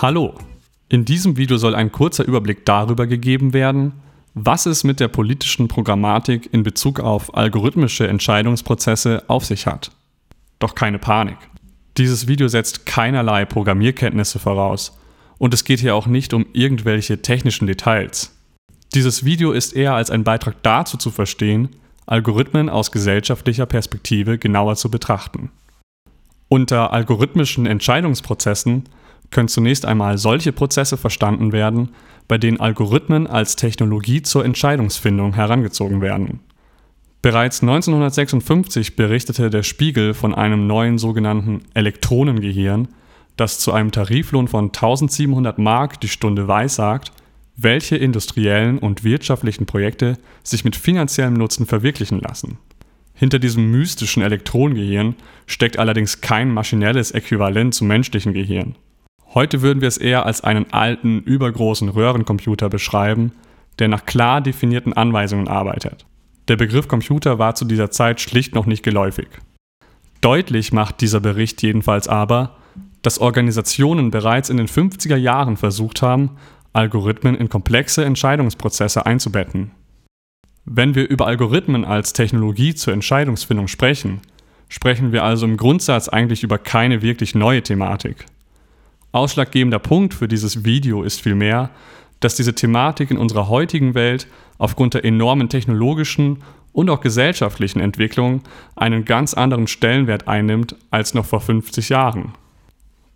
Hallo, in diesem Video soll ein kurzer Überblick darüber gegeben werden, was es mit der politischen Programmatik in Bezug auf algorithmische Entscheidungsprozesse auf sich hat. Doch keine Panik. Dieses Video setzt keinerlei Programmierkenntnisse voraus und es geht hier auch nicht um irgendwelche technischen Details. Dieses Video ist eher als ein Beitrag dazu zu verstehen, Algorithmen aus gesellschaftlicher Perspektive genauer zu betrachten. Unter algorithmischen Entscheidungsprozessen können zunächst einmal solche Prozesse verstanden werden, bei denen Algorithmen als Technologie zur Entscheidungsfindung herangezogen werden. Bereits 1956 berichtete der Spiegel von einem neuen sogenannten Elektronengehirn, das zu einem Tariflohn von 1700 Mark die Stunde weissagt, welche industriellen und wirtschaftlichen Projekte sich mit finanziellem Nutzen verwirklichen lassen. Hinter diesem mystischen Elektronengehirn steckt allerdings kein maschinelles Äquivalent zum menschlichen Gehirn. Heute würden wir es eher als einen alten, übergroßen Röhrencomputer beschreiben, der nach klar definierten Anweisungen arbeitet. Der Begriff Computer war zu dieser Zeit schlicht noch nicht geläufig. Deutlich macht dieser Bericht jedenfalls aber, dass Organisationen bereits in den 50er Jahren versucht haben, Algorithmen in komplexe Entscheidungsprozesse einzubetten. Wenn wir über Algorithmen als Technologie zur Entscheidungsfindung sprechen, sprechen wir also im Grundsatz eigentlich über keine wirklich neue Thematik. Ausschlaggebender Punkt für dieses Video ist vielmehr, dass diese Thematik in unserer heutigen Welt aufgrund der enormen technologischen und auch gesellschaftlichen Entwicklung einen ganz anderen Stellenwert einnimmt als noch vor 50 Jahren.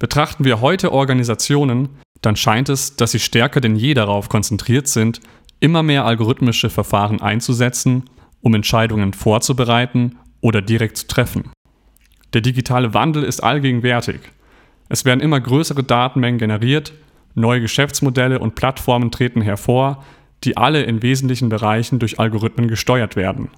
Betrachten wir heute Organisationen, dann scheint es, dass sie stärker denn je darauf konzentriert sind, immer mehr algorithmische Verfahren einzusetzen, um Entscheidungen vorzubereiten oder direkt zu treffen. Der digitale Wandel ist allgegenwärtig. Es werden immer größere Datenmengen generiert, neue Geschäftsmodelle und Plattformen treten hervor, die alle in wesentlichen Bereichen durch Algorithmen gesteuert werden.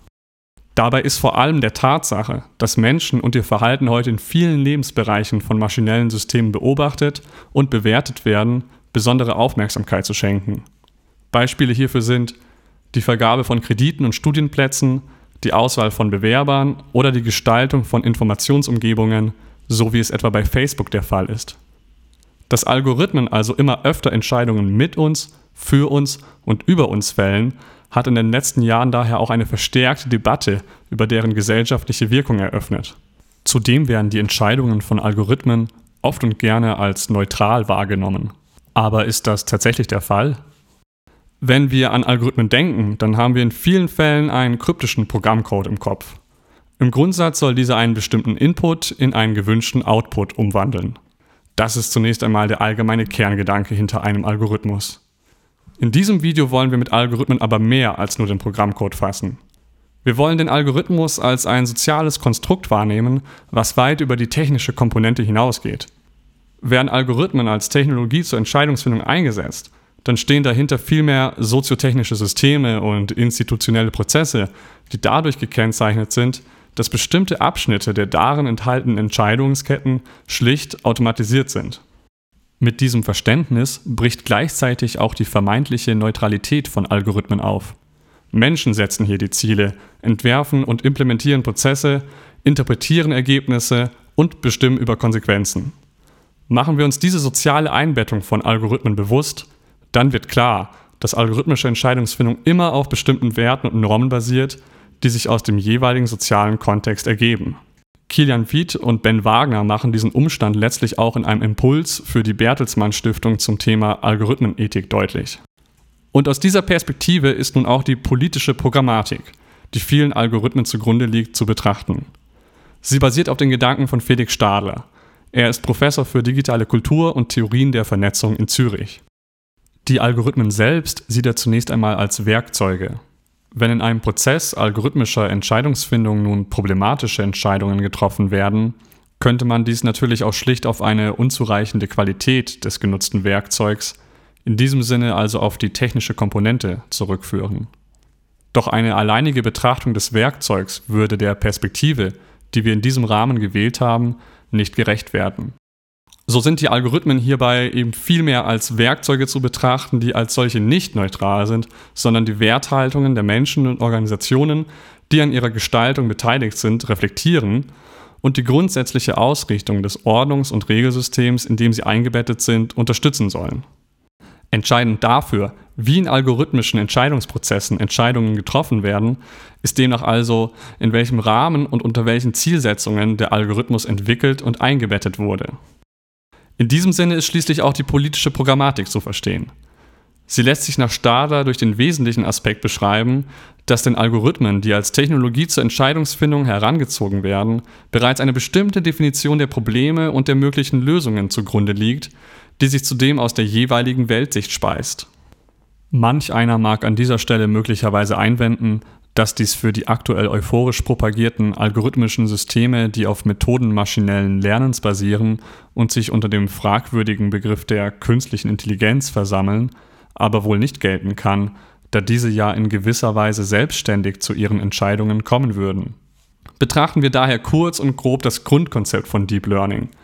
Dabei ist vor allem der Tatsache, dass Menschen und ihr Verhalten heute in vielen Lebensbereichen von maschinellen Systemen beobachtet und bewertet werden, besondere Aufmerksamkeit zu schenken. Beispiele hierfür sind die Vergabe von Krediten und Studienplätzen, die Auswahl von Bewerbern oder die Gestaltung von Informationsumgebungen, so wie es etwa bei Facebook der Fall ist. Dass Algorithmen also immer öfter Entscheidungen mit uns, für uns und über uns fällen, hat in den letzten Jahren daher auch eine verstärkte Debatte über deren gesellschaftliche Wirkung eröffnet. Zudem werden die Entscheidungen von Algorithmen oft und gerne als neutral wahrgenommen. Aber ist das tatsächlich der Fall? Wenn wir an Algorithmen denken, dann haben wir in vielen Fällen einen kryptischen Programmcode im Kopf. Im Grundsatz soll dieser einen bestimmten Input in einen gewünschten Output umwandeln. Das ist zunächst einmal der allgemeine Kerngedanke hinter einem Algorithmus. In diesem Video wollen wir mit Algorithmen aber mehr als nur den Programmcode fassen. Wir wollen den Algorithmus als ein soziales Konstrukt wahrnehmen, was weit über die technische Komponente hinausgeht. Werden Algorithmen als Technologie zur Entscheidungsfindung eingesetzt, dann stehen dahinter vielmehr soziotechnische Systeme und institutionelle Prozesse, die dadurch gekennzeichnet sind, dass bestimmte Abschnitte der darin enthaltenen Entscheidungsketten schlicht automatisiert sind. Mit diesem Verständnis bricht gleichzeitig auch die vermeintliche Neutralität von Algorithmen auf. Menschen setzen hier die Ziele, entwerfen und implementieren Prozesse, interpretieren Ergebnisse und bestimmen über Konsequenzen. Machen wir uns diese soziale Einbettung von Algorithmen bewusst, dann wird klar, dass algorithmische Entscheidungsfindung immer auf bestimmten Werten und Normen basiert, die sich aus dem jeweiligen sozialen Kontext ergeben. Kilian Wied und Ben Wagner machen diesen Umstand letztlich auch in einem Impuls für die Bertelsmann Stiftung zum Thema Algorithmenethik deutlich. Und aus dieser Perspektive ist nun auch die politische Programmatik, die vielen Algorithmen zugrunde liegt, zu betrachten. Sie basiert auf den Gedanken von Felix Stadler. Er ist Professor für digitale Kultur und Theorien der Vernetzung in Zürich. Die Algorithmen selbst sieht er zunächst einmal als Werkzeuge, wenn in einem Prozess algorithmischer Entscheidungsfindung nun problematische Entscheidungen getroffen werden, könnte man dies natürlich auch schlicht auf eine unzureichende Qualität des genutzten Werkzeugs, in diesem Sinne also auf die technische Komponente, zurückführen. Doch eine alleinige Betrachtung des Werkzeugs würde der Perspektive, die wir in diesem Rahmen gewählt haben, nicht gerecht werden. So sind die Algorithmen hierbei eben viel mehr als Werkzeuge zu betrachten, die als solche nicht neutral sind, sondern die Werthaltungen der Menschen und Organisationen, die an ihrer Gestaltung beteiligt sind, reflektieren und die grundsätzliche Ausrichtung des Ordnungs- und Regelsystems, in dem sie eingebettet sind, unterstützen sollen. Entscheidend dafür, wie in algorithmischen Entscheidungsprozessen Entscheidungen getroffen werden, ist demnach also, in welchem Rahmen und unter welchen Zielsetzungen der Algorithmus entwickelt und eingebettet wurde. In diesem Sinne ist schließlich auch die politische Programmatik zu verstehen. Sie lässt sich nach Stadler durch den wesentlichen Aspekt beschreiben, dass den Algorithmen, die als Technologie zur Entscheidungsfindung herangezogen werden, bereits eine bestimmte Definition der Probleme und der möglichen Lösungen zugrunde liegt, die sich zudem aus der jeweiligen Weltsicht speist. Manch einer mag an dieser Stelle möglicherweise einwenden, dass dies für die aktuell euphorisch propagierten algorithmischen Systeme, die auf Methoden maschinellen Lernens basieren und sich unter dem fragwürdigen Begriff der künstlichen Intelligenz versammeln, aber wohl nicht gelten kann, da diese ja in gewisser Weise selbstständig zu ihren Entscheidungen kommen würden. Betrachten wir daher kurz und grob das Grundkonzept von Deep Learning –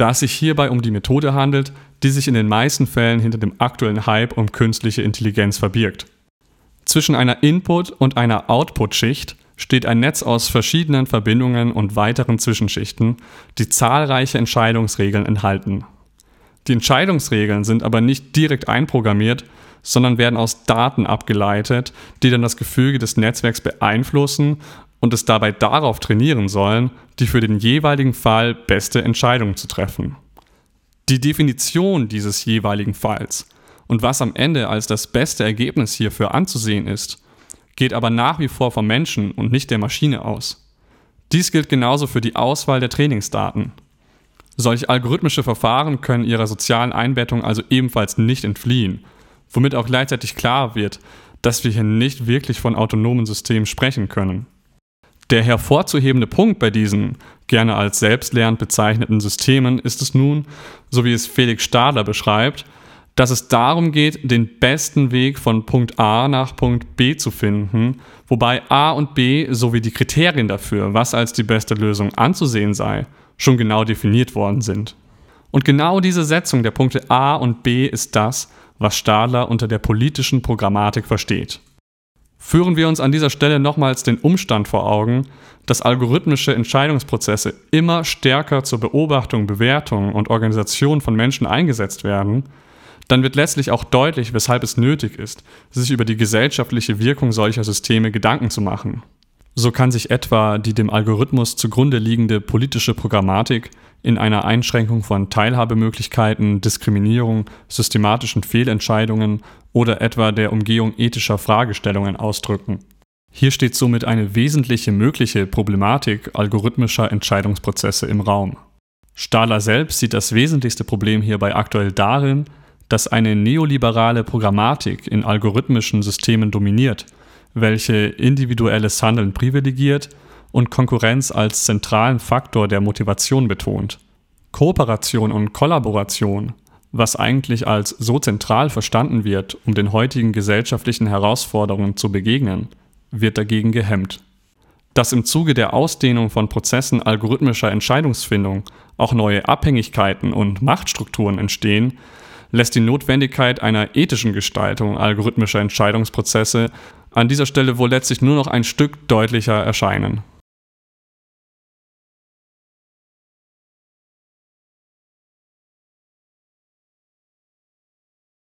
da es sich hierbei um die Methode handelt, die sich in den meisten Fällen hinter dem aktuellen Hype um künstliche Intelligenz verbirgt. Zwischen einer Input- und einer Output-Schicht steht ein Netz aus verschiedenen Verbindungen und weiteren Zwischenschichten, die zahlreiche Entscheidungsregeln enthalten. Die Entscheidungsregeln sind aber nicht direkt einprogrammiert, sondern werden aus Daten abgeleitet, die dann das Gefüge des Netzwerks beeinflussen und es dabei darauf trainieren sollen, die für den jeweiligen Fall beste Entscheidung zu treffen. Die Definition dieses jeweiligen Falls und was am Ende als das beste Ergebnis hierfür anzusehen ist, geht aber nach wie vor vom Menschen und nicht der Maschine aus. Dies gilt genauso für die Auswahl der Trainingsdaten. Solche algorithmische Verfahren können ihrer sozialen Einbettung also ebenfalls nicht entfliehen, womit auch gleichzeitig klar wird, dass wir hier nicht wirklich von autonomen Systemen sprechen können. Der hervorzuhebende Punkt bei diesen gerne als selbstlernend bezeichneten Systemen ist es nun, so wie es Felix Stadler beschreibt, dass es darum geht, den besten Weg von Punkt A nach Punkt B zu finden, wobei A und B sowie die Kriterien dafür, was als die beste Lösung anzusehen sei, schon genau definiert worden sind. Und genau diese Setzung der Punkte A und B ist das, was Stadler unter der politischen Programmatik versteht. Führen wir uns an dieser Stelle nochmals den Umstand vor Augen, dass algorithmische Entscheidungsprozesse immer stärker zur Beobachtung, Bewertung und Organisation von Menschen eingesetzt werden, dann wird letztlich auch deutlich, weshalb es nötig ist, sich über die gesellschaftliche Wirkung solcher Systeme Gedanken zu machen. So kann sich etwa die dem Algorithmus zugrunde liegende politische Programmatik in einer Einschränkung von Teilhabemöglichkeiten, Diskriminierung, systematischen Fehlentscheidungen oder etwa der Umgehung ethischer Fragestellungen ausdrücken. Hier steht somit eine wesentliche mögliche Problematik algorithmischer Entscheidungsprozesse im Raum. Stahler selbst sieht das wesentlichste Problem hierbei aktuell darin, dass eine neoliberale Programmatik in algorithmischen Systemen dominiert – welche individuelles Handeln privilegiert und Konkurrenz als zentralen Faktor der Motivation betont. Kooperation und Kollaboration, was eigentlich als so zentral verstanden wird, um den heutigen gesellschaftlichen Herausforderungen zu begegnen, wird dagegen gehemmt. Dass im Zuge der Ausdehnung von Prozessen algorithmischer Entscheidungsfindung auch neue Abhängigkeiten und Machtstrukturen entstehen, lässt die Notwendigkeit einer ethischen Gestaltung algorithmischer Entscheidungsprozesse an dieser Stelle wohl letztlich nur noch ein Stück deutlicher erscheinen.